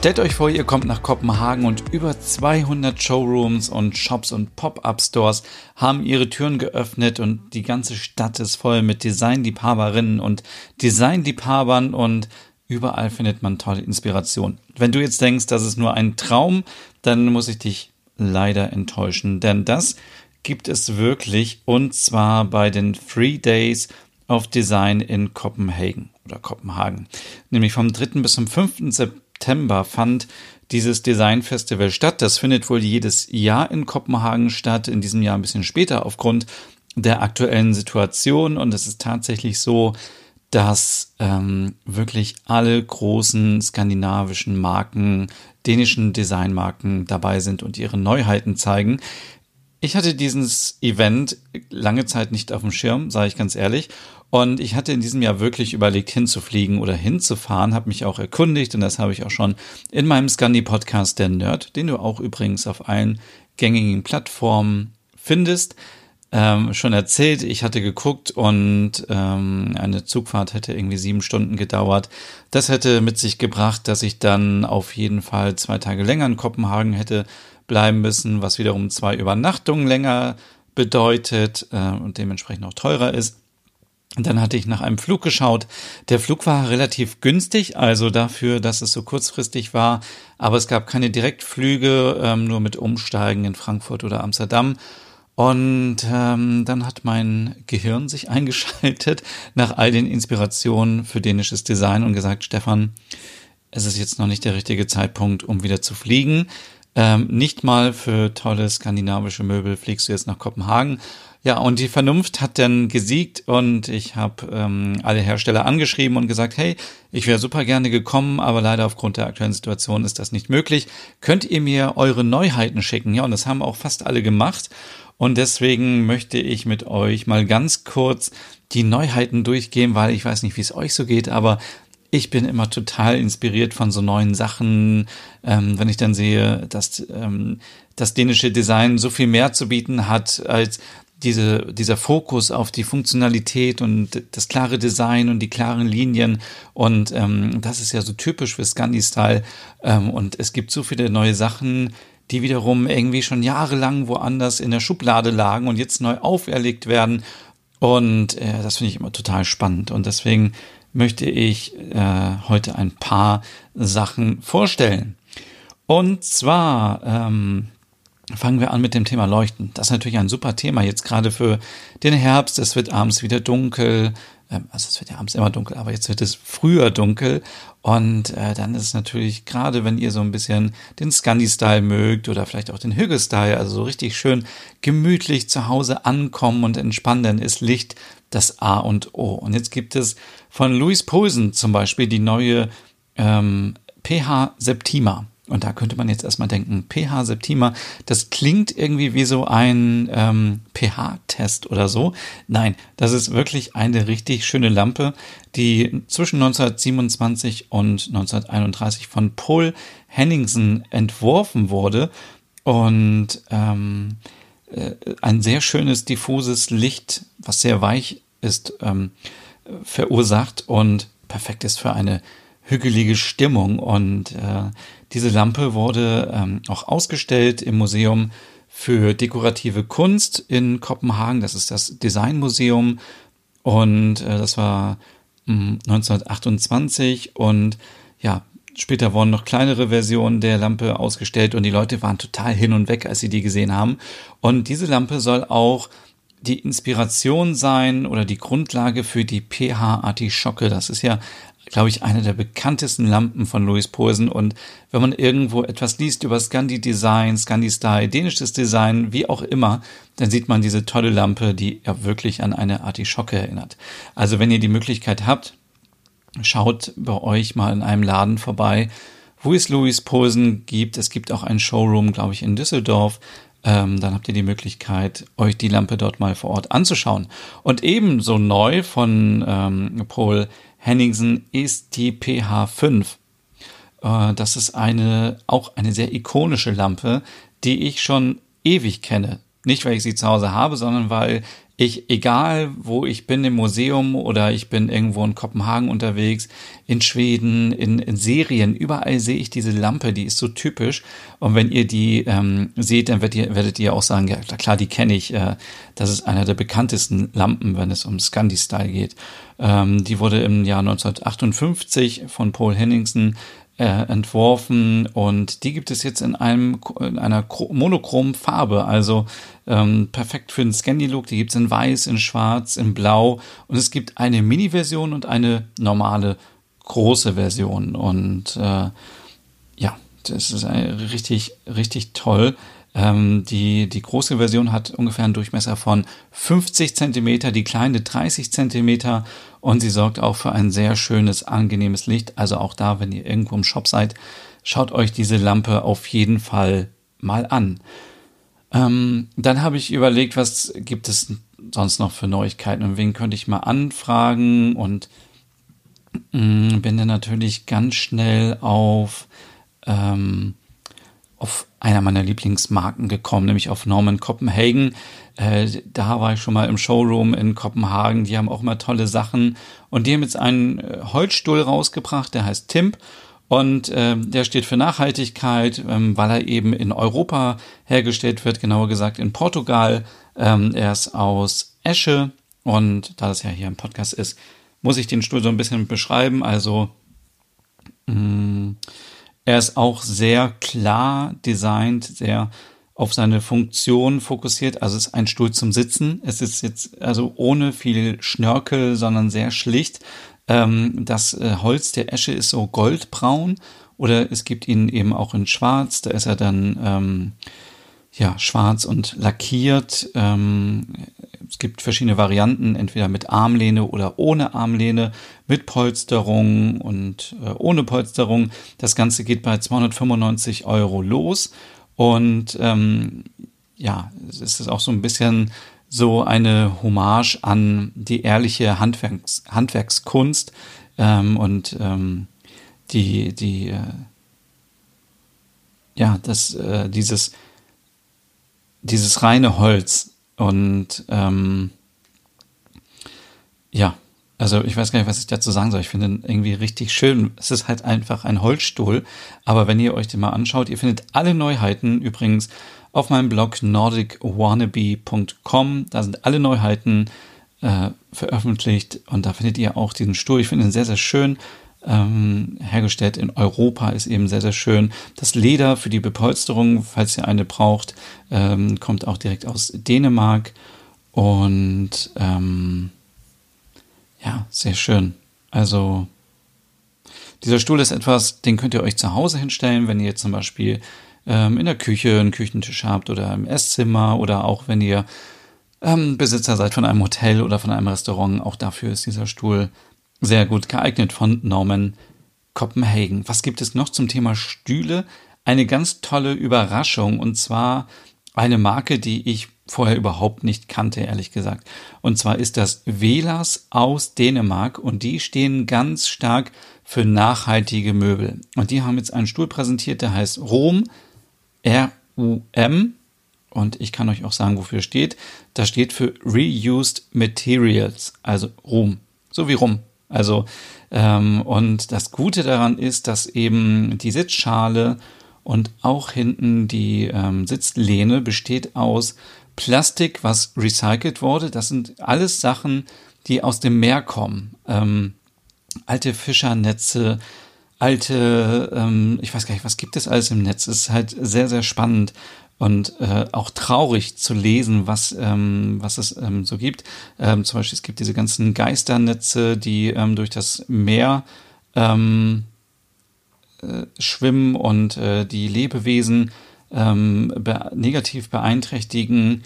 Stellt euch vor, ihr kommt nach Kopenhagen und über 200 Showrooms und Shops und Pop-up-Stores haben ihre Türen geöffnet und die ganze Stadt ist voll mit Designliebhaberinnen und Designliebhabern und überall findet man tolle Inspiration. Wenn du jetzt denkst, das ist nur ein Traum, dann muss ich dich leider enttäuschen, denn das gibt es wirklich und zwar bei den Three Days of Design in Kopenhagen oder Kopenhagen, nämlich vom 3. bis zum 5. September fand dieses Designfestival statt. Das findet wohl jedes Jahr in Kopenhagen statt, in diesem Jahr ein bisschen später aufgrund der aktuellen Situation. Und es ist tatsächlich so, dass ähm, wirklich alle großen skandinavischen Marken, dänischen Designmarken dabei sind und ihre Neuheiten zeigen. Ich hatte dieses Event lange Zeit nicht auf dem Schirm, sage ich ganz ehrlich. Und ich hatte in diesem Jahr wirklich überlegt, hinzufliegen oder hinzufahren, habe mich auch erkundigt und das habe ich auch schon in meinem Scandi-Podcast Der Nerd, den du auch übrigens auf allen gängigen Plattformen findest, ähm, schon erzählt. Ich hatte geguckt und ähm, eine Zugfahrt hätte irgendwie sieben Stunden gedauert. Das hätte mit sich gebracht, dass ich dann auf jeden Fall zwei Tage länger in Kopenhagen hätte bleiben müssen, was wiederum zwei Übernachtungen länger bedeutet äh, und dementsprechend auch teurer ist. Und dann hatte ich nach einem Flug geschaut. Der Flug war relativ günstig, also dafür, dass es so kurzfristig war. Aber es gab keine Direktflüge, ähm, nur mit Umsteigen in Frankfurt oder Amsterdam. Und ähm, dann hat mein Gehirn sich eingeschaltet nach all den Inspirationen für dänisches Design und gesagt, Stefan, es ist jetzt noch nicht der richtige Zeitpunkt, um wieder zu fliegen. Ähm, nicht mal für tolle skandinavische Möbel fliegst du jetzt nach Kopenhagen. Ja, und die Vernunft hat dann gesiegt und ich habe ähm, alle Hersteller angeschrieben und gesagt, hey, ich wäre super gerne gekommen, aber leider aufgrund der aktuellen Situation ist das nicht möglich. Könnt ihr mir eure Neuheiten schicken? Ja, und das haben auch fast alle gemacht. Und deswegen möchte ich mit euch mal ganz kurz die Neuheiten durchgehen, weil ich weiß nicht, wie es euch so geht, aber ich bin immer total inspiriert von so neuen Sachen, ähm, wenn ich dann sehe, dass ähm, das dänische Design so viel mehr zu bieten hat als diese, dieser Fokus auf die Funktionalität und das klare Design und die klaren Linien. Und ähm, das ist ja so typisch für Scandi-Style. Ähm, und es gibt so viele neue Sachen, die wiederum irgendwie schon jahrelang woanders in der Schublade lagen und jetzt neu auferlegt werden. Und äh, das finde ich immer total spannend. Und deswegen möchte ich äh, heute ein paar Sachen vorstellen. Und zwar ähm, fangen wir an mit dem Thema Leuchten. Das ist natürlich ein super Thema jetzt gerade für den Herbst. Es wird abends wieder dunkel. Ähm, also es wird ja abends immer dunkel, aber jetzt wird es früher dunkel. Und äh, dann ist es natürlich, gerade wenn ihr so ein bisschen den Scandi-Style mögt oder vielleicht auch den Hügge-Style, also so richtig schön gemütlich zu Hause ankommen und entspannen, dann ist Licht das A und O. Und jetzt gibt es von Louis Posen zum Beispiel die neue ähm, PH Septima. Und da könnte man jetzt erstmal denken, pH Septima, das klingt irgendwie wie so ein ähm, pH-Test oder so. Nein, das ist wirklich eine richtig schöne Lampe, die zwischen 1927 und 1931 von Paul Henningsen entworfen wurde und ähm, äh, ein sehr schönes diffuses Licht, was sehr weich ist, ähm, verursacht und perfekt ist für eine hügelige Stimmung. Und äh, diese Lampe wurde ähm, auch ausgestellt im Museum für dekorative Kunst in Kopenhagen. Das ist das Designmuseum. Und äh, das war mh, 1928. Und ja, später wurden noch kleinere Versionen der Lampe ausgestellt und die Leute waren total hin und weg, als sie die gesehen haben. Und diese Lampe soll auch die Inspiration sein oder die Grundlage für die pH-Artischocke. Das ist ja glaube ich, eine der bekanntesten Lampen von Louis Posen. Und wenn man irgendwo etwas liest über Scandi-Design, Scandi-Style, dänisches Design, wie auch immer, dann sieht man diese tolle Lampe, die ja wirklich an eine Artischocke erinnert. Also wenn ihr die Möglichkeit habt, schaut bei euch mal in einem Laden vorbei, wo es Louis Posen gibt. Es gibt auch einen Showroom, glaube ich, in Düsseldorf. Ähm, dann habt ihr die Möglichkeit, euch die Lampe dort mal vor Ort anzuschauen. Und ebenso neu von ähm, Paul Henningsen ist die PH5. Äh, das ist eine, auch eine sehr ikonische Lampe, die ich schon ewig kenne. Nicht, weil ich sie zu Hause habe, sondern weil ich, egal wo ich bin im Museum oder ich bin irgendwo in Kopenhagen unterwegs, in Schweden, in, in Serien, überall sehe ich diese Lampe, die ist so typisch. Und wenn ihr die ähm, seht, dann werdet ihr, werdet ihr auch sagen, ja klar, die kenne ich. Äh, das ist einer der bekanntesten Lampen, wenn es um Scandi-Style geht. Ähm, die wurde im Jahr 1958 von Paul Henningsen äh, entworfen und die gibt es jetzt in einem in einer monochromen Farbe, also ähm, perfekt für den Scandy-Look. Die gibt es in Weiß, in Schwarz, in Blau und es gibt eine Mini-Version und eine normale große Version und äh, ja, das ist richtig richtig toll. Ähm, die, die große Version hat ungefähr einen Durchmesser von 50 Zentimeter, die kleine 30 Zentimeter und sie sorgt auch für ein sehr schönes, angenehmes Licht. Also auch da, wenn ihr irgendwo im Shop seid, schaut euch diese Lampe auf jeden Fall mal an. Ähm, dann habe ich überlegt, was gibt es sonst noch für Neuigkeiten und wen könnte ich mal anfragen und mh, mm, bin dann natürlich ganz schnell auf ähm, auf einer meiner Lieblingsmarken gekommen, nämlich auf Norman Copenhagen. Äh, da war ich schon mal im Showroom in Kopenhagen. Die haben auch immer tolle Sachen. Und die haben jetzt einen äh, Holzstuhl rausgebracht, der heißt Timp. Und äh, der steht für Nachhaltigkeit, ähm, weil er eben in Europa hergestellt wird, genauer gesagt in Portugal. Ähm, er ist aus Esche. Und da das ja hier im Podcast ist, muss ich den Stuhl so ein bisschen beschreiben. Also mh, mm, er ist auch sehr klar designt, sehr auf seine Funktion fokussiert. Also es ist ein Stuhl zum Sitzen. Es ist jetzt also ohne viel Schnörkel, sondern sehr schlicht. Ähm, das äh, Holz der Esche ist so goldbraun oder es gibt ihn eben auch in Schwarz. Da ist er dann ähm, ja schwarz und lackiert. Ähm, es gibt verschiedene Varianten, entweder mit Armlehne oder ohne Armlehne, mit Polsterung und äh, ohne Polsterung. Das Ganze geht bei 295 Euro los. Und ähm, ja, es ist auch so ein bisschen so eine Hommage an die ehrliche Handwerks Handwerkskunst ähm, und ähm, die, die, äh, ja, das, äh, dieses, dieses reine Holz und ähm, ja, also ich weiß gar nicht, was ich dazu sagen soll. Ich finde ihn irgendwie richtig schön. Es ist halt einfach ein Holzstuhl. Aber wenn ihr euch den mal anschaut, ihr findet alle Neuheiten übrigens auf meinem Blog nordicwannabe.com. Da sind alle Neuheiten äh, veröffentlicht und da findet ihr auch diesen Stuhl. Ich finde ihn sehr, sehr schön ähm, hergestellt in Europa, ist eben sehr, sehr schön. Das Leder für die Bepolsterung, falls ihr eine braucht, ähm, kommt auch direkt aus Dänemark. Und ähm, ja, sehr schön. Also dieser Stuhl ist etwas, den könnt ihr euch zu Hause hinstellen, wenn ihr zum Beispiel ähm, in der Küche einen Küchentisch habt oder im Esszimmer oder auch wenn ihr ähm, Besitzer seid von einem Hotel oder von einem Restaurant. Auch dafür ist dieser Stuhl sehr gut geeignet von Norman Copenhagen. Was gibt es noch zum Thema Stühle? Eine ganz tolle Überraschung und zwar eine Marke, die ich vorher überhaupt nicht kannte, ehrlich gesagt. Und zwar ist das Velas aus Dänemark und die stehen ganz stark für nachhaltige Möbel. Und die haben jetzt einen Stuhl präsentiert, der heißt Rom, R-U-M. Und ich kann euch auch sagen, wofür steht. Das steht für Reused Materials, also Rum. So wie Rum. Also, ähm, und das Gute daran ist, dass eben die Sitzschale und auch hinten die ähm, Sitzlehne besteht aus Plastik, was recycelt wurde. Das sind alles Sachen, die aus dem Meer kommen. Ähm, alte Fischernetze, alte, ähm, ich weiß gar nicht, was gibt es alles im Netz. Es ist halt sehr, sehr spannend und äh, auch traurig zu lesen, was, ähm, was es ähm, so gibt. Ähm, zum Beispiel, es gibt diese ganzen Geisternetze, die ähm, durch das Meer ähm, äh, schwimmen und äh, die Lebewesen ähm, be negativ beeinträchtigen.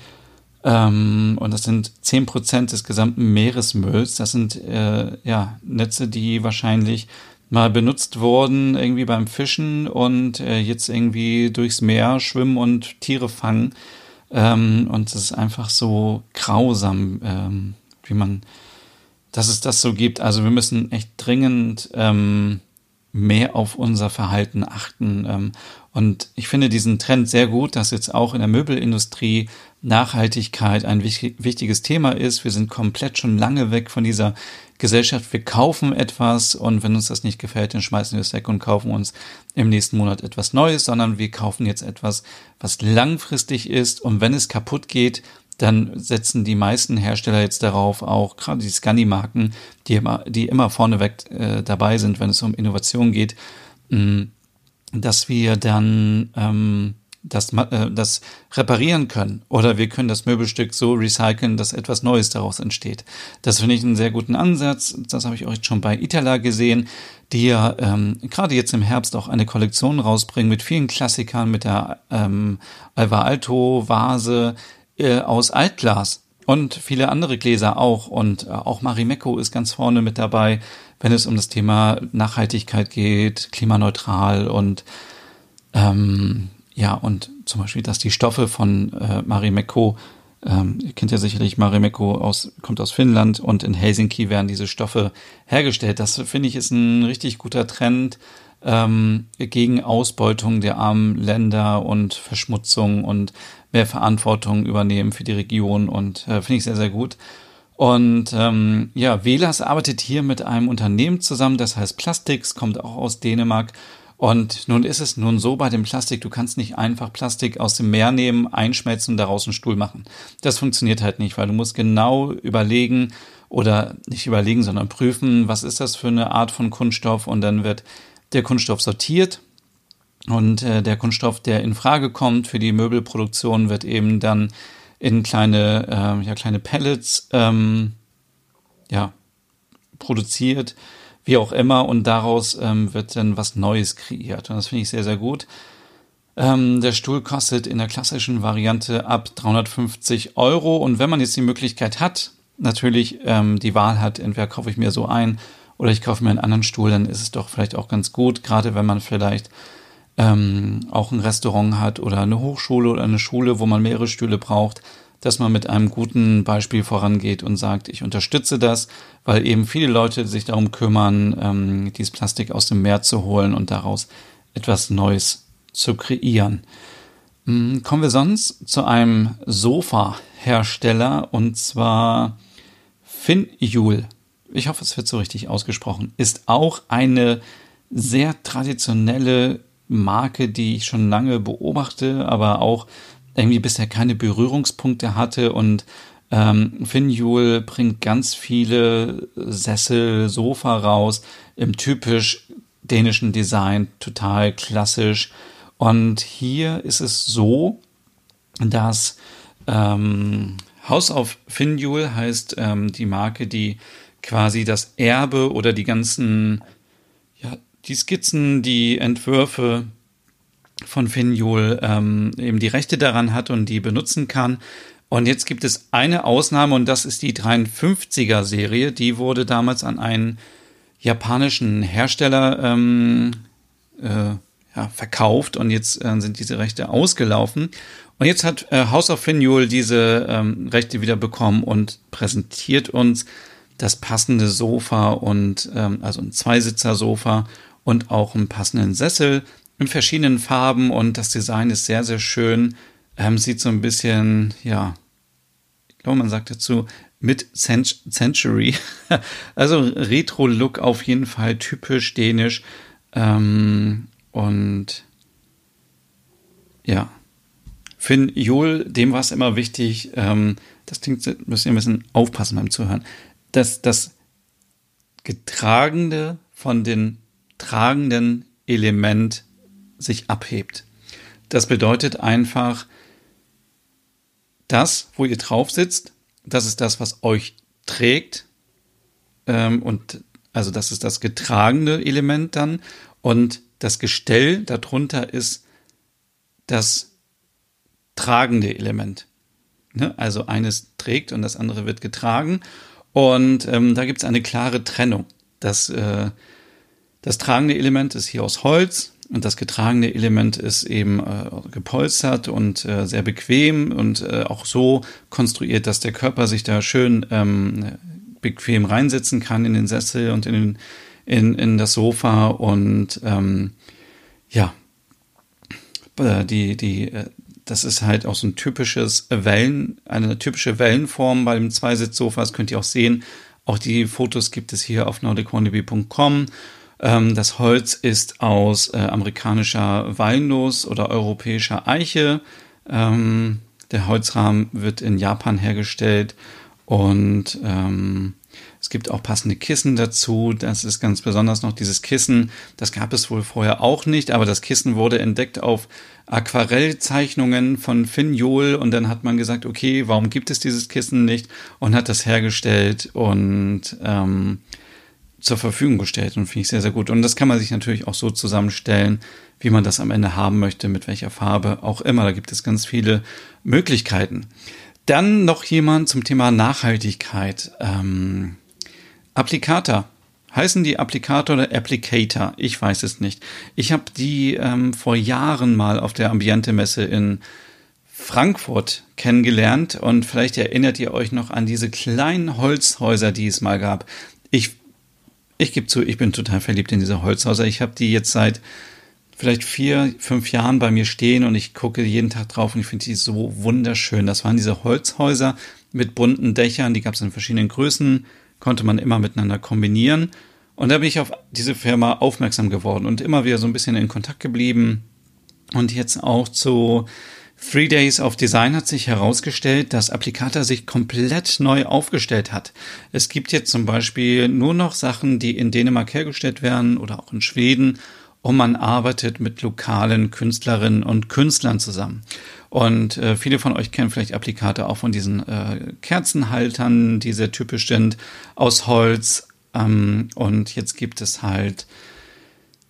Ähm, und das sind zehn Prozent des gesamten Meeresmülls. Das sind äh, ja Netze, die wahrscheinlich mal benutzt wurden, irgendwie beim Fischen und äh, jetzt irgendwie durchs Meer schwimmen und Tiere fangen. Ähm, und es ist einfach so grausam, ähm, wie man, dass es das so gibt. Also wir müssen echt dringend ähm, mehr auf unser Verhalten achten. Ähm, und ich finde diesen Trend sehr gut, dass jetzt auch in der Möbelindustrie Nachhaltigkeit ein wichtiges Thema ist. Wir sind komplett schon lange weg von dieser Gesellschaft. Wir kaufen etwas und wenn uns das nicht gefällt, dann schmeißen wir es weg und kaufen uns im nächsten Monat etwas Neues, sondern wir kaufen jetzt etwas, was langfristig ist und wenn es kaputt geht, dann setzen die meisten Hersteller jetzt darauf, auch gerade die Scandi-Marken, die immer, die immer vorneweg äh, dabei sind, wenn es um Innovation geht, mh, mm, dass wir dann ähm, das, äh, das reparieren können oder wir können das Möbelstück so recyceln, dass etwas Neues daraus entsteht. Das finde ich einen sehr guten Ansatz. Das habe ich auch schon bei Itala gesehen, die ja ähm, gerade jetzt im Herbst auch eine Kollektion rausbringen mit vielen Klassikern, mit der ähm, Alva Alto Vase, äh, aus Altglas und viele andere Gläser auch. Und äh, auch Marimekko ist ganz vorne mit dabei, wenn es um das Thema Nachhaltigkeit geht, klimaneutral und ähm, ja, und zum Beispiel, dass die Stoffe von äh, Marimekko, ähm, ihr kennt ja sicherlich Marimekko aus, kommt aus Finnland und in Helsinki werden diese Stoffe hergestellt. Das finde ich ist ein richtig guter Trend ähm, gegen Ausbeutung der armen Länder und Verschmutzung und mehr Verantwortung übernehmen für die Region und äh, finde ich sehr, sehr gut. Und ähm, ja, Velas arbeitet hier mit einem Unternehmen zusammen, das heißt Plastics, kommt auch aus Dänemark. Und nun ist es nun so bei dem Plastik, du kannst nicht einfach Plastik aus dem Meer nehmen, einschmelzen und daraus einen Stuhl machen. Das funktioniert halt nicht, weil du musst genau überlegen oder nicht überlegen, sondern prüfen, was ist das für eine Art von Kunststoff und dann wird der Kunststoff sortiert und äh, der Kunststoff, der in Frage kommt für die Möbelproduktion, wird eben dann in kleine, äh, ja, kleine Pellets ähm, ja, produziert, wie auch immer, und daraus ähm, wird dann was Neues kreiert. Und das finde ich sehr, sehr gut. Ähm, der Stuhl kostet in der klassischen Variante ab 350 Euro. Und wenn man jetzt die Möglichkeit hat, natürlich ähm, die Wahl hat, entweder kaufe ich mir so ein oder ich kaufe mir einen anderen Stuhl, dann ist es doch vielleicht auch ganz gut, gerade wenn man vielleicht ähm, auch ein Restaurant hat oder eine Hochschule oder eine Schule, wo man mehrere Stühle braucht, dass man mit einem guten Beispiel vorangeht und sagt, ich unterstütze das, weil eben viele Leute sich darum kümmern, ähm, dieses Plastik aus dem Meer zu holen und daraus etwas Neues zu kreieren. Ähm, kommen wir sonst zu einem Sofa-Hersteller und zwar Finjul. Ich hoffe, es wird so richtig ausgesprochen. Ist auch eine sehr traditionelle Marke, die ich schon lange beobachte, aber auch irgendwie bisher keine Berührungspunkte hatte und ähm, Finjul bringt ganz viele Sessel, Sofa raus im typisch dänischen Design, total klassisch. Und hier ist es so, dass ähm, House of Finjul heißt ähm, die Marke, die quasi das Erbe oder die ganzen ja, die Skizzen, die Entwürfe von Finjol ähm, eben die Rechte daran hat und die benutzen kann. Und jetzt gibt es eine Ausnahme und das ist die 53er Serie. Die wurde damals an einen japanischen Hersteller ähm, äh, ja, verkauft und jetzt äh, sind diese Rechte ausgelaufen. Und jetzt hat äh, House of Finjul diese ähm, Rechte wieder bekommen und präsentiert uns das passende Sofa und ähm, also ein Zweisitzer-Sofa und auch einen passenden Sessel in verschiedenen Farben und das Design ist sehr, sehr schön. Ähm, sieht so ein bisschen, ja, ich glaube, man sagt dazu Mid-Century. also Retro-Look auf jeden Fall, typisch dänisch. Ähm, und ja, Finn Jol, dem war es immer wichtig, ähm, das klingt, müssen wir ein bisschen aufpassen beim Zuhören, dass das Getragende von den tragenden Element sich abhebt. Das bedeutet einfach, das, wo ihr drauf sitzt, das ist das, was euch trägt. Ähm, und also das ist das getragene Element dann. Und das Gestell darunter ist das tragende Element. Ne? Also eines trägt und das andere wird getragen. Und ähm, da gibt es eine klare Trennung. Das äh, Das tragende Element ist hier aus Holz und das getragene Element ist eben äh, gepolstert und äh, sehr bequem und äh, auch so konstruiert, dass der Körper sich da schön ähm, bequem reinsetzen kann in den Sessel und in, den, in, in das Sofa und ähm, ja, äh, die, die, äh, das ist halt auch so ein typisches Wellen, eine typische Wellenform bei dem Zweisitzsofa. Das könnt ihr auch sehen. Auch die Fotos gibt es hier auf nordicwannabe.com. Ähm, das Holz ist aus äh, amerikanischer Walnuss oder europäischer Eiche. Ähm, der Holzrahmen wird in Japan hergestellt und ähm, es gibt auch passende Kissen dazu. Das ist ganz besonders noch dieses Kissen. Das gab es wohl vorher auch nicht, aber das Kissen wurde entdeckt auf Aquarellzeichnungen von Finn Johl und dann hat man gesagt, okay, warum gibt es dieses Kissen nicht und hat das hergestellt und ähm, zur Verfügung gestellt und finde ich sehr, sehr gut. Und das kann man sich natürlich auch so zusammenstellen, wie man das am Ende haben möchte, mit welcher Farbe auch immer. Da gibt es ganz viele Möglichkeiten. Dann noch jemand zum Thema Nachhaltigkeit. Ähm, Applikator. Heißen die Applikator oder Applicator? Ich weiß es nicht. Ich habe die ähm, vor Jahren mal auf der Ambiente-Messe in Frankfurt kennengelernt und vielleicht erinnert ihr euch noch an diese kleinen Holzhäuser, die es mal gab. Ich, ich gebe zu, ich bin total verliebt in diese Holzhäuser. Ich habe die jetzt seit vielleicht vier, fünf Jahren bei mir stehen und ich gucke jeden Tag drauf und ich finde die so wunderschön. Das waren diese Holzhäuser mit bunten Dächern, die gab es in verschiedenen Größen, konnte man immer miteinander kombinieren. Und da bin ich auf diese Firma aufmerksam geworden und immer wieder so ein bisschen in Kontakt geblieben. Und jetzt auch zu Three Days of Design hat sich herausgestellt, dass Applicata sich komplett neu aufgestellt hat. Es gibt jetzt zum Beispiel nur noch Sachen, die in Dänemark hergestellt werden oder auch in Schweden und man arbeitet mit lokalen Künstlerinnen und Künstlern zusammen. Und äh, viele von euch kennen vielleicht Applikate auch von diesen äh, Kerzenhaltern, die sehr typisch sind, aus Holz. Ähm, und jetzt gibt es halt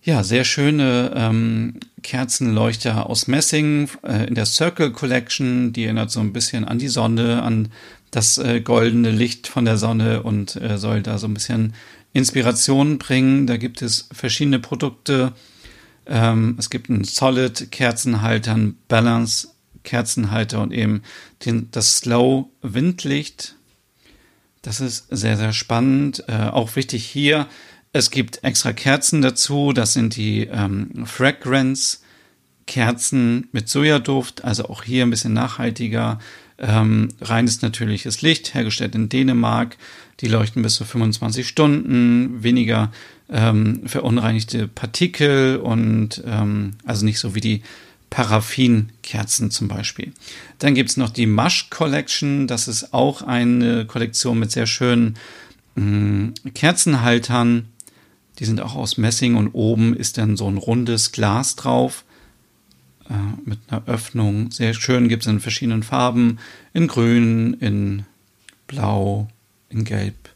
ja sehr schöne ähm, Kerzenleuchter aus Messing äh, in der Circle Collection. Die erinnert so ein bisschen an die Sonne, an das äh, goldene Licht von der Sonne und äh, soll da so ein bisschen Inspiration bringen. Da gibt es verschiedene Produkte. Ähm, es gibt einen Solid Kerzenhalter, einen Balance Kerzenhalter und eben den, das Slow Windlicht. Das ist sehr, sehr spannend. Äh, auch wichtig hier, es gibt extra Kerzen dazu. Das sind die ähm, Fragrance Kerzen mit Sojaduft, also auch hier ein bisschen nachhaltiger. Ähm, reines natürliches Licht, hergestellt in Dänemark. Die leuchten bis zu 25 Stunden, weniger ähm, verunreinigte Partikel und ähm, also nicht so wie die Paraffinkerzen zum Beispiel. Dann gibt es noch die Mush Collection. Das ist auch eine Kollektion mit sehr schönen mm, Kerzenhaltern. Die sind auch aus Messing und oben ist dann so ein rundes Glas drauf äh, mit einer Öffnung. Sehr schön gibt es in verschiedenen Farben. In grün, in blau, in gelb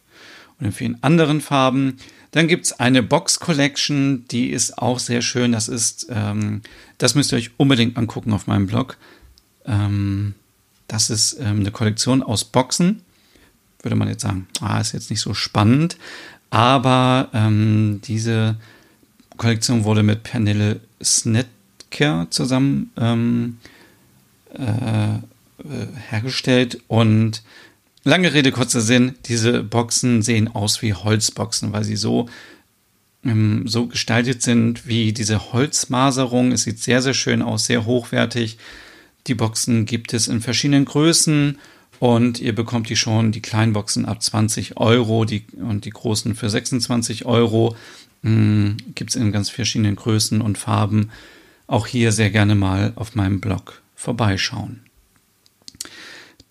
und in vielen anderen Farben. Dann gibt es eine Box Collection, die ist auch sehr schön. Das ist, ähm, das müsst ihr euch unbedingt angucken auf meinem Blog. Ähm, das ist ähm, eine Kollektion aus Boxen. Würde man jetzt sagen, ah, ist jetzt nicht so spannend. Aber ähm, diese Kollektion wurde mit Pernille Snett Care zusammen ähm, äh, äh, hergestellt und lange Rede, kurzer Sinn, diese Boxen sehen aus wie Holzboxen, weil sie so, ähm, so gestaltet sind wie diese Holzmaserung. Es sieht sehr, sehr schön aus, sehr hochwertig. Die Boxen gibt es in verschiedenen Größen und ihr bekommt die schon, die kleinen Boxen ab 20 Euro die, und die großen für 26 Euro. Ähm, gibt es in ganz verschiedenen Größen und Farben auch hier sehr gerne mal auf meinem Blog vorbeischauen.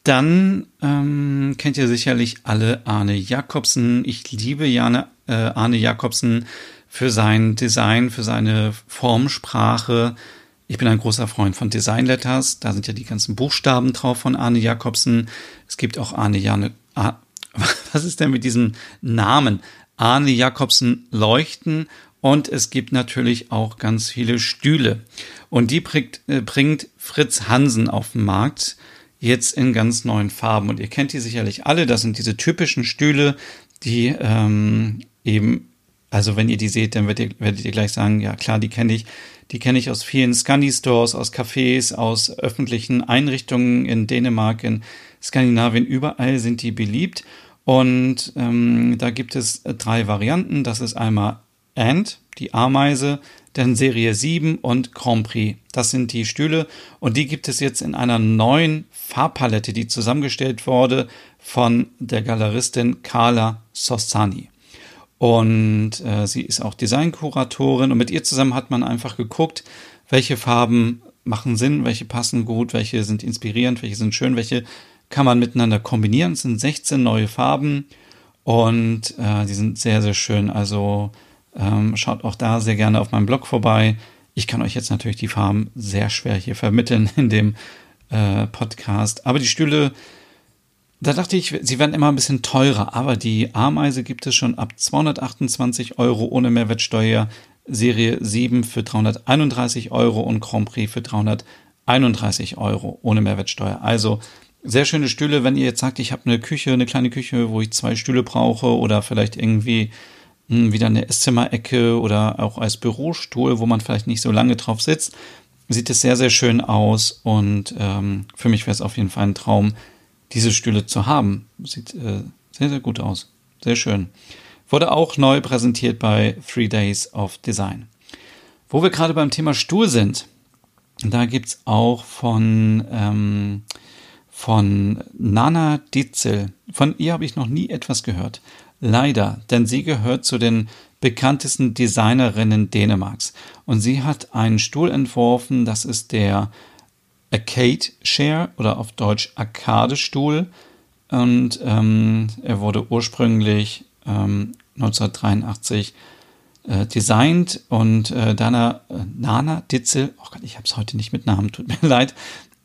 Dann ähm, kennt ihr sicherlich alle Arne Jakobsen. Ich liebe Jane, äh, Arne Jakobsen für sein Design, für seine Formsprache. Ich bin ein großer Freund von Design Letters. Da sind ja die ganzen Buchstaben drauf von Arne Jakobsen. Es gibt auch Arne Jane. Ah, was ist denn mit diesem Namen? Arne Jakobsen Leuchten und es gibt natürlich auch ganz viele Stühle. Und die bringt, äh, bringt Fritz Hansen auf den Markt, jetzt in ganz neuen Farben. Und ihr kennt die sicherlich alle. Das sind diese typischen Stühle, die ähm, eben Also wenn ihr die seht, dann werdet ihr, werdet ihr gleich sagen, ja klar, die kenne ich. Die kenne ich aus vielen Scandi-Stores, aus Cafés, aus öffentlichen Einrichtungen in Dänemark, in Skandinavien. Überall sind die beliebt. Und ähm, da gibt es drei Varianten. Das ist einmal Ant, die Ameise, dann Serie 7 und Grand Prix. Das sind die Stühle und die gibt es jetzt in einer neuen Farbpalette, die zusammengestellt wurde von der Galeristin Carla Sossani. Und äh, sie ist auch Designkuratorin und mit ihr zusammen hat man einfach geguckt, welche Farben machen Sinn, welche passen gut, welche sind inspirierend, welche sind schön, welche kann man miteinander kombinieren. Es sind 16 neue Farben und äh, die sind sehr, sehr schön. Also ähm, schaut auch da sehr gerne auf meinem Blog vorbei. Ich kann euch jetzt natürlich die Farben sehr schwer hier vermitteln in dem äh, Podcast. Aber die Stühle, da dachte ich, sie werden immer ein bisschen teurer. Aber die Ameise gibt es schon ab 228 Euro ohne Mehrwertsteuer. Serie 7 für 331 Euro und Grand Prix für 331 Euro ohne Mehrwertsteuer. Also sehr schöne Stühle, wenn ihr jetzt sagt, ich habe eine Küche, eine kleine Küche, wo ich zwei Stühle brauche oder vielleicht irgendwie hm, wieder eine Esszimmerecke oder auch als Bürostuhl, wo man vielleicht nicht so lange drauf sitzt, sieht es sehr, sehr schön aus und ähm, für mich wäre es auf jeden Fall ein Traum, diese Stühle zu haben. Sieht äh, sehr, sehr gut aus. Sehr schön. Wurde auch neu präsentiert bei Three Days of Design. Wo wir gerade beim Thema Stuhl sind, da gibt's auch von, ähm, von Nana Ditzel. Von ihr habe ich noch nie etwas gehört. Leider, denn sie gehört zu den bekanntesten Designerinnen Dänemarks. Und sie hat einen Stuhl entworfen, das ist der Arcade Chair oder auf Deutsch Arcade-Stuhl. Und ähm, er wurde ursprünglich ähm, 1983 äh, designt und äh, Dana, äh, Nana Ditzel, oh Gott, ich habe es heute nicht mit Namen, tut mir leid,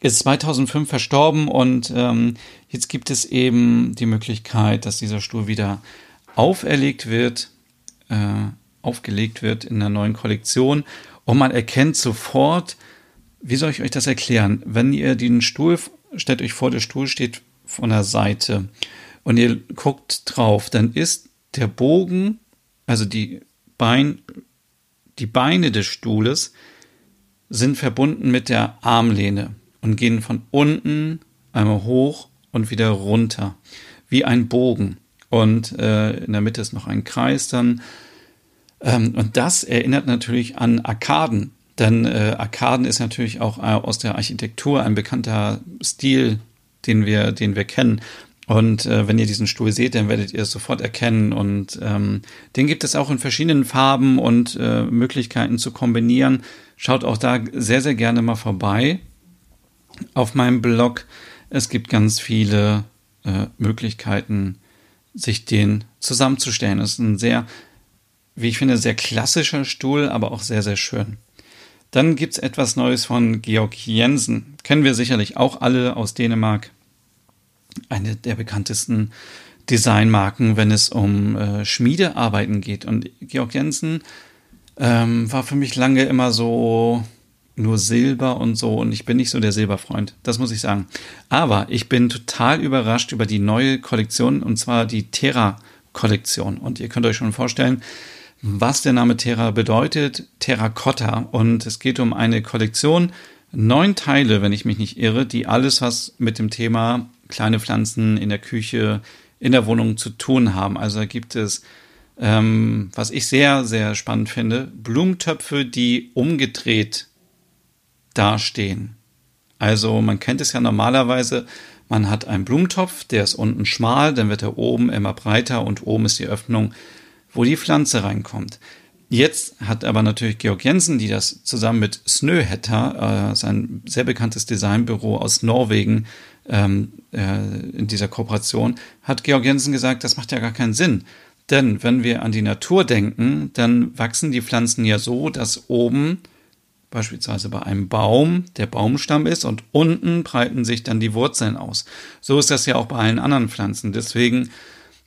ist 2005 verstorben und ähm, jetzt gibt es eben die Möglichkeit, dass dieser Stuhl wieder auferlegt wird, äh, aufgelegt wird in der neuen Kollektion und man erkennt sofort, wie soll ich euch das erklären? Wenn ihr den Stuhl, stellt euch vor, der Stuhl steht von der Seite und ihr guckt drauf, dann ist der Bogen, also die Bein, die Beine des Stuhles sind verbunden mit der Armlehne und gehen von unten einmal hoch und wieder runter, wie ein Bogen. Und äh, in der Mitte ist noch ein Kreis dann. Ähm, und das erinnert natürlich an Arkaden. Denn äh, Arkaden ist natürlich auch äh, aus der Architektur ein bekannter Stil, den wir, den wir kennen. Und äh, wenn ihr diesen Stuhl seht, dann werdet ihr es sofort erkennen. Und ähm, den gibt es auch in verschiedenen Farben und äh, Möglichkeiten zu kombinieren. Schaut auch da sehr, sehr gerne mal vorbei auf meinem Blog. Es gibt ganz viele äh, Möglichkeiten, sich den zusammenzustellen. Es ist ein sehr, wie ich finde, sehr klassischer Stuhl, aber auch sehr, sehr schön. Dann gibt es etwas Neues von Georg Jensen. Kennen wir sicherlich auch alle aus Dänemark. Eine der bekanntesten Designmarken, wenn es um äh, Schmiedearbeiten geht. Und Georg Jensen ähm, war für mich lange immer so nur Silber und so und ich bin nicht so der Silberfreund, das muss ich sagen. Aber ich bin total überrascht über die neue Kollektion und zwar die Terra Kollektion und ihr könnt euch schon vorstellen, was der Name Terra bedeutet, Terracotta und es geht um eine Kollektion, neun Teile, wenn ich mich nicht irre, die alles was mit dem Thema kleine Pflanzen in der Küche, in der Wohnung zu tun haben. Also da gibt es ähm, was ich sehr, sehr spannend finde, Blumentöpfe, die umgedreht dastehen. Also man kennt es ja normalerweise, man hat einen Blumentopf, der ist unten schmal, dann wird er oben immer breiter und oben ist die Öffnung, wo die Pflanze reinkommt. Jetzt hat aber natürlich Georg Jensen, die das zusammen mit Snøhetta, äh, sein sehr bekanntes Designbüro aus Norwegen, ähm, äh, in dieser Kooperation, hat Georg Jensen gesagt, das macht ja gar keinen Sinn. Denn wenn wir an die Natur denken, dann wachsen die Pflanzen ja so, dass oben beispielsweise bei einem Baum der Baumstamm ist und unten breiten sich dann die Wurzeln aus. So ist das ja auch bei allen anderen Pflanzen. Deswegen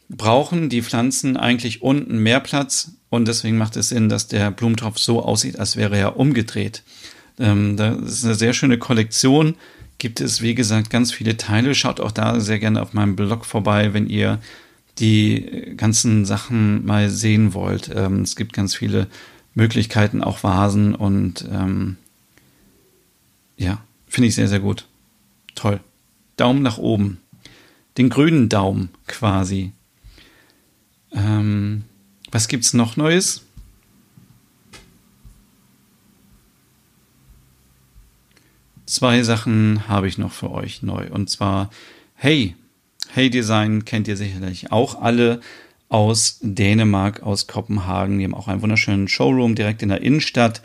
brauchen die Pflanzen eigentlich unten mehr Platz und deswegen macht es Sinn, dass der Blumentopf so aussieht, als wäre er umgedreht. Ähm, das ist eine sehr schöne Kollektion. Gibt es, wie gesagt, ganz viele Teile. Schaut auch da sehr gerne auf meinem Blog vorbei, wenn ihr die ganzen Sachen mal sehen wollt. Ähm, es gibt ganz viele Möglichkeiten, auch Vasen und ähm, ja, finde ich sehr, sehr gut. Toll. Daumen nach oben. Den grünen Daumen quasi. Ähm, was gibt's noch Neues? Zwei Sachen habe ich noch für euch neu. Und zwar, hey, Hey Design kennt ihr sicherlich auch alle aus Dänemark, aus Kopenhagen. Die haben auch einen wunderschönen Showroom direkt in der Innenstadt.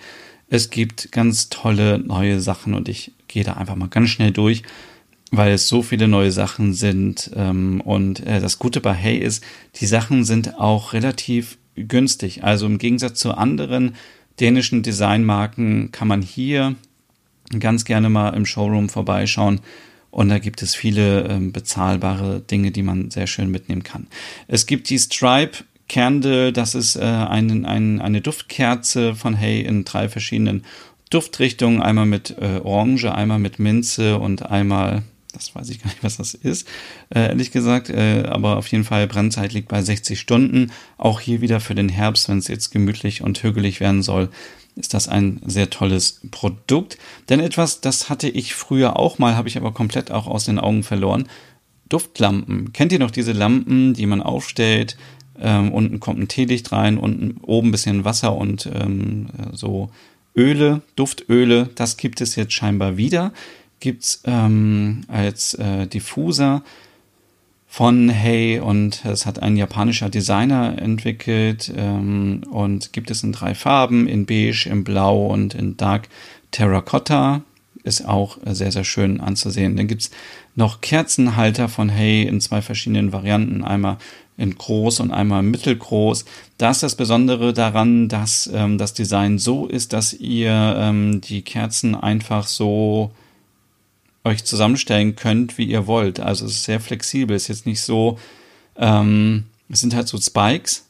Es gibt ganz tolle neue Sachen und ich gehe da einfach mal ganz schnell durch, weil es so viele neue Sachen sind. Ähm, und äh, das Gute bei Hey ist, die Sachen sind auch relativ günstig. Also im Gegensatz zu anderen dänischen Designmarken kann man hier ganz gerne mal im Showroom vorbeischauen und da gibt es viele ähm, bezahlbare Dinge, die man sehr schön mitnehmen kann. Es gibt die Stripe Candle, das ist äh, ein, ein, eine Duftkerze von Hey in drei verschiedenen Duftrichtungen. Einmal mit äh, Orange, einmal mit Minze und einmal, das weiß ich gar nicht, was das ist, äh, ehrlich gesagt. Äh, aber auf jeden Fall, Brandzeit liegt bei 60 Stunden. Auch hier wieder für den Herbst, wenn es jetzt gemütlich und hügelig werden soll, ist das ein sehr tolles Produkt. Denn etwas, das hatte ich früher auch mal, habe ich aber komplett auch aus den Augen verloren. Duftlampen. Kennt ihr noch diese Lampen, die man aufstellt? Ähm, unten kommt ein Teelicht rein, unten oben ein bisschen Wasser und ähm, so Öle, Duftöle. Das gibt es jetzt scheinbar wieder. Gibt's ähm, als äh, Diffuser von Hey und es hat ein japanischer Designer entwickelt ähm, und gibt es in drei Farben, in beige, in blau und in dark terracotta. Ist auch sehr, sehr schön anzusehen. Dann gibt's noch Kerzenhalter von Hey in zwei verschiedenen Varianten, einmal in groß und einmal mittelgroß. Da ist das Besondere daran, dass ähm, das Design so ist, dass ihr ähm, die Kerzen einfach so euch zusammenstellen könnt, wie ihr wollt. Also es ist sehr flexibel. Es ist jetzt nicht so, ähm, es sind halt so Spikes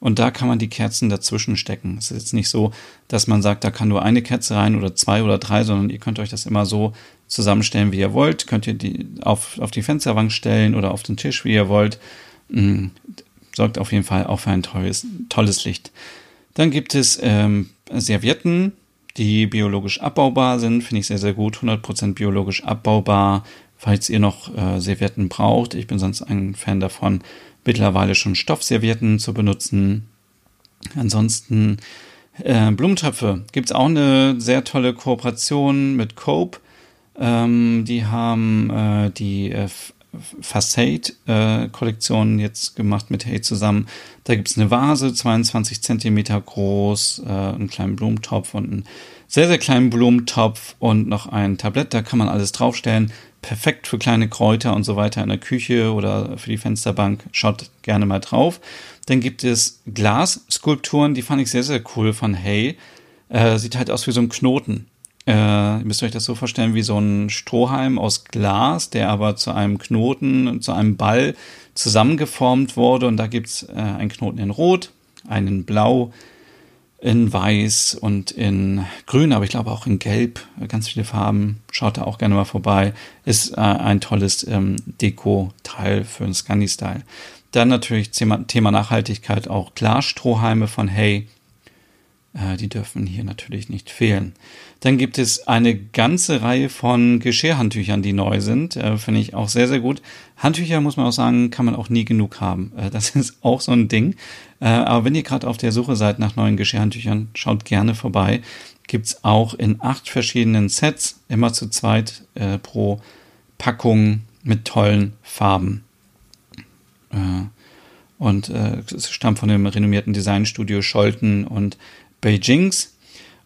und da kann man die Kerzen dazwischen stecken. Es ist jetzt nicht so, dass man sagt, da kann nur eine Kerze rein oder zwei oder drei, sondern ihr könnt euch das immer so zusammenstellen, wie ihr wollt. Könnt ihr die auf, auf die Fensterbank stellen oder auf den Tisch, wie ihr wollt. Mhm. Sorgt auf jeden Fall auch für ein tolles, tolles Licht. Dann gibt es ähm, Servietten, die biologisch abbaubar sind. Finde ich sehr, sehr gut. 100% biologisch abbaubar. Falls ihr noch äh, Servietten braucht, ich bin sonst ein Fan davon, mittlerweile schon Stoffservietten zu benutzen. Ansonsten äh, Blumentöpfe. Gibt es auch eine sehr tolle Kooperation mit Cope. Ähm, die haben äh, die äh, Facade-Kollektion jetzt gemacht mit Hey zusammen. Da gibt es eine Vase, 22 Zentimeter groß, äh, einen kleinen Blumentopf und einen sehr, sehr kleinen Blumentopf und noch ein Tablett. Da kann man alles draufstellen. Perfekt für kleine Kräuter und so weiter in der Küche oder für die Fensterbank. Schaut gerne mal drauf. Dann gibt es Glasskulpturen, die fand ich sehr, sehr cool von Hey. Äh, sieht halt aus wie so ein Knoten. Äh, ihr müsst euch das so vorstellen wie so ein Strohhalm aus Glas, der aber zu einem Knoten, zu einem Ball zusammengeformt wurde. Und da gibt's äh, einen Knoten in Rot, einen in Blau, in Weiß und in Grün, aber ich glaube auch in Gelb, ganz viele Farben. Schaut da auch gerne mal vorbei. Ist äh, ein tolles ähm, Deko-Teil für den Scandi-Style. Dann natürlich Thema, Thema Nachhaltigkeit auch Glasstrohhalme von Hey. Äh, die dürfen hier natürlich nicht fehlen. Dann gibt es eine ganze Reihe von Geschirrhandtüchern, die neu sind. Äh, Finde ich auch sehr, sehr gut. Handtücher, muss man auch sagen, kann man auch nie genug haben. Äh, das ist auch so ein Ding. Äh, aber wenn ihr gerade auf der Suche seid nach neuen Geschirrhandtüchern, schaut gerne vorbei. Gibt's auch in acht verschiedenen Sets, immer zu zweit äh, pro Packung mit tollen Farben. Äh, und es stammt von dem renommierten Designstudio Scholten und Beijings.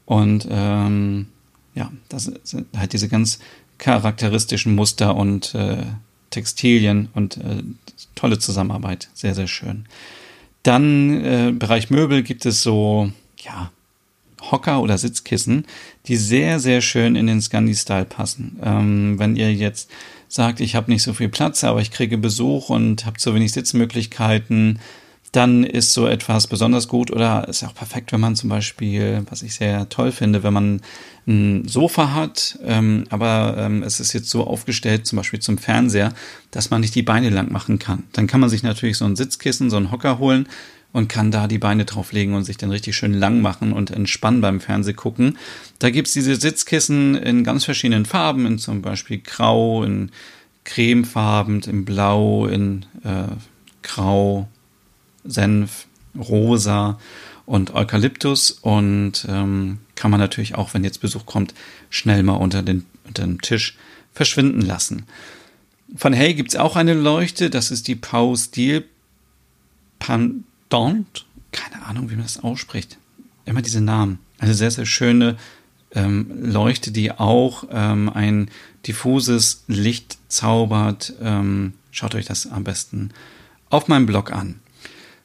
Und ähm, ja, das sind halt diese ganz charakteristischen Muster und äh, Textilien und äh, tolle Zusammenarbeit. Sehr, sehr schön. Dann äh, Bereich Möbel gibt es so, ja, Hocker oder Sitzkissen, die sehr, sehr schön in den Scandi-Style passen. Ähm, wenn ihr jetzt sagt, ich habe nicht so viel Platz, aber ich kriege Besuch und habe zu wenig Sitzmöglichkeiten, dann ist so etwas besonders gut oder ist auch perfekt, wenn man zum Beispiel, was ich sehr toll finde, wenn man ein Sofa hat, ähm, aber ähm, es ist jetzt so aufgestellt, zum Beispiel zum Fernseher, dass man nicht die Beine lang machen kann. Dann kann man sich natürlich so ein Sitzkissen, so einen Hocker holen und kann da die Beine drauflegen und sich dann richtig schön lang machen und entspannen beim Fernseh gucken. Da gibt's diese Sitzkissen in ganz verschiedenen Farben, in zum Beispiel Grau, in cremefarben, in Blau, in äh, Grau, Senf, Rosa und Eukalyptus und ähm, kann man natürlich auch, wenn jetzt Besuch kommt, schnell mal unter, den, unter dem Tisch verschwinden lassen. Von Hey gibt es auch eine Leuchte, das ist die Pau Steel Pandant. Keine Ahnung, wie man das ausspricht. Immer diese Namen. Eine sehr, sehr schöne ähm, Leuchte, die auch ähm, ein diffuses Licht zaubert. Ähm, schaut euch das am besten auf meinem Blog an.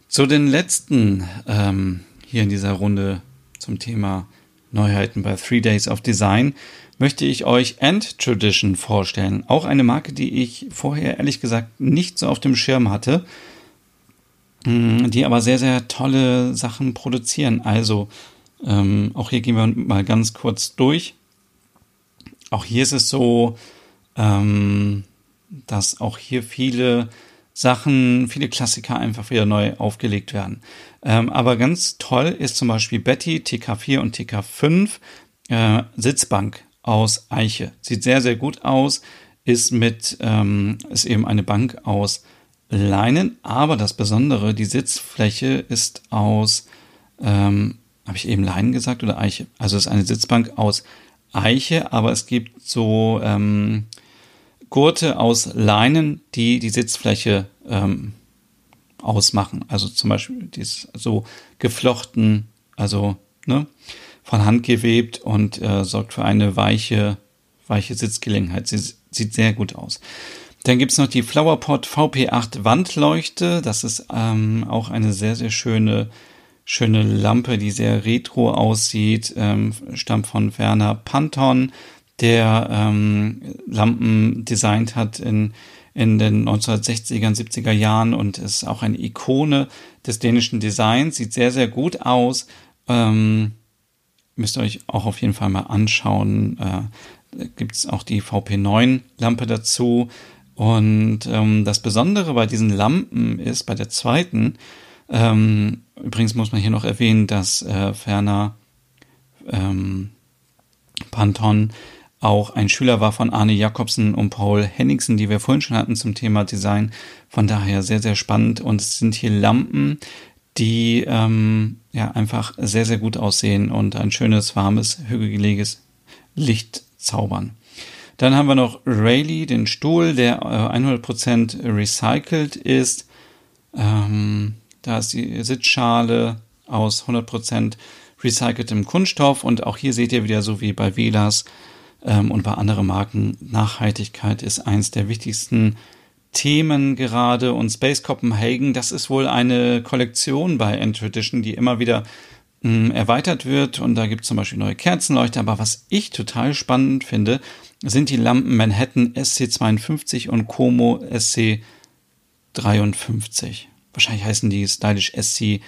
Zu den letzten ähm, hier in dieser Runde zum Thema Neuheiten bei Three Days of Design möchte ich euch End Tradition vorstellen. Auch eine Marke, die ich vorher ehrlich gesagt nicht so auf dem Schirm hatte, mm, die aber sehr, sehr tolle Sachen produzieren. Also ähm, auch hier gehen wir mal ganz kurz durch. Auch hier ist es so, ähm, dass auch hier viele Sachen, viele Klassiker einfach wieder neu aufgelegt werden. Ähm, aber ganz toll ist zum Beispiel Betty TK4 und TK5 äh, Sitzbank aus Eiche. Sieht sehr, sehr gut aus, ist mit, ähm, ist eben eine Bank aus Leinen, aber das Besondere, die Sitzfläche ist aus, ähm, habe ich eben Leinen gesagt oder Eiche? Also ist eine Sitzbank aus Eiche, aber es gibt so ähm, Gurte aus Leinen, die die Sitzfläche ähm, ausmachen. Also zum Beispiel die ist so geflochten, also ne, von Hand gewebt und äh, sorgt für eine weiche, weiche Sitzgelegenheit. Sie sieht sehr gut aus. Dann gibt's noch die Flowerpot VP8 Wandleuchte. Das ist ähm, auch eine sehr, sehr schöne, schöne Lampe, die sehr retro aussieht. Ähm, stammt von Werner Panton der ähm, Lampen designt hat in, in den 1960er, 70er Jahren und ist auch eine Ikone des dänischen Designs. Sieht sehr, sehr gut aus. Ähm, müsst ihr euch auch auf jeden Fall mal anschauen. Äh, Gibt es auch die VP9-Lampe dazu. Und ähm, das Besondere bei diesen Lampen ist, bei der zweiten, ähm, übrigens muss man hier noch erwähnen, dass äh, ferner ähm, Panton auch ein Schüler war von Arne Jakobsen und Paul Henningsen, die wir vorhin schon hatten zum Thema Design. Von daher sehr, sehr spannend. Und es sind hier Lampen, die ähm, ja einfach sehr, sehr gut aussehen und ein schönes, warmes, hügeliges Licht zaubern. Dann haben wir noch Rayleigh, den Stuhl, der äh, 100% recycelt ist. Ähm, da ist die Sitzschale aus 100% recyceltem Kunststoff und auch hier seht ihr wieder so wie bei Velas ähm, und bei anderen Marken. Nachhaltigkeit ist eins der wichtigsten Themen gerade und Space Copenhagen, das ist wohl eine Kollektion bei End Tradition, die immer wieder mh, mm, erweitert wird und da gibt es zum Beispiel neue Kerzenleuchter, aber was ich total spannend finde, sind die Lampen Manhattan SC52 und Como SC53. Wahrscheinlich heißen die stylisch SC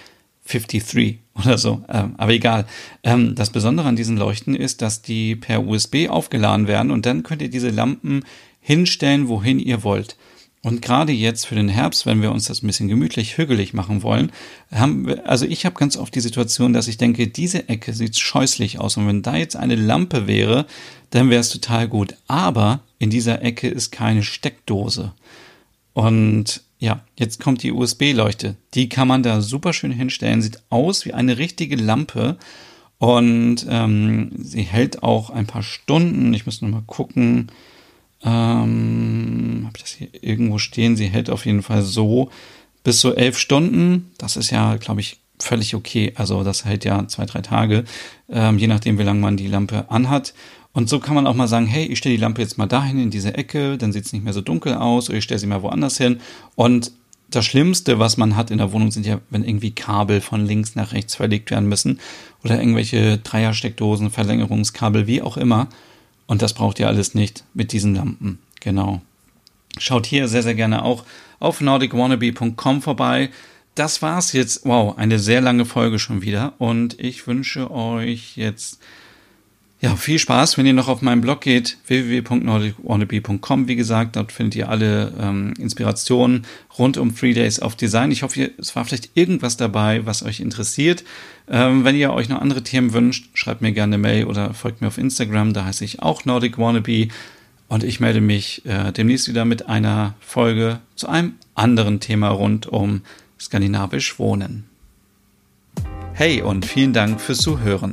53 oder so, ähm, aber egal. Ähm, das Besondere an diesen Leuchten ist, dass die per USB aufgeladen werden und dann könnt ihr diese Lampen hinstellen, wohin ihr wollt. Und gerade jetzt für den Herbst, wenn wir uns das ein bisschen gemütlich, hügelig machen wollen, haben wir, also ich habe ganz oft die Situation, dass ich denke, diese Ecke sieht scheußlich aus und wenn da jetzt eine Lampe wäre, dann wäre es total gut. Aber in dieser Ecke ist keine Steckdose. Und ja, jetzt kommt die USB-Leuchte. Die kann man da super schön hinstellen. Sieht aus wie eine richtige Lampe. Und ähm, sie hält auch ein paar Stunden. Ich muss noch mal gucken. Ähm, Habe ich das hier irgendwo stehen? Sie hält auf jeden Fall so bis zu elf Stunden. Das ist ja, glaube ich, völlig okay. Also das hält ja zwei, drei Tage, ähm, je nachdem, wie lange man die Lampe anhat. Und so kann man auch mal sagen, hey, ich stelle die Lampe jetzt mal dahin in diese Ecke, dann sieht es nicht mehr so dunkel aus, oder ich stelle sie mal woanders hin. Und das Schlimmste, was man hat in der Wohnung, sind ja, wenn irgendwie Kabel von links nach rechts verlegt werden müssen oder irgendwelche Dreiersteckdosen, Verlängerungskabel, wie auch immer. Und das braucht ihr alles nicht mit diesen Lampen. Genau. Schaut hier sehr, sehr gerne auch auf nordicwannabe.com vorbei. das war's jetzt. Wow, eine sehr lange Folge schon wieder. Und ich wünsche euch jetzt ja, viel Spaß, wenn ihr noch auf meinen Blog geht, www.nordicwannabe.com. Wie gesagt, dort findet ihr alle ähm, Inspirationen rund um Three Days of Design. Ich hoffe, es war vielleicht irgendwas dabei, was euch interessiert. Ähm, wenn ihr euch noch andere Themen wünscht, schreibt mir gerne eine Mail oder folgt mir auf Instagram. Da heiße ich auch Nordic Wannabe. Und ich melde mich äh, demnächst wieder mit einer Folge zu einem anderen Thema rund um skandinavisch Wohnen. Hey und vielen Dank fürs Zuhören.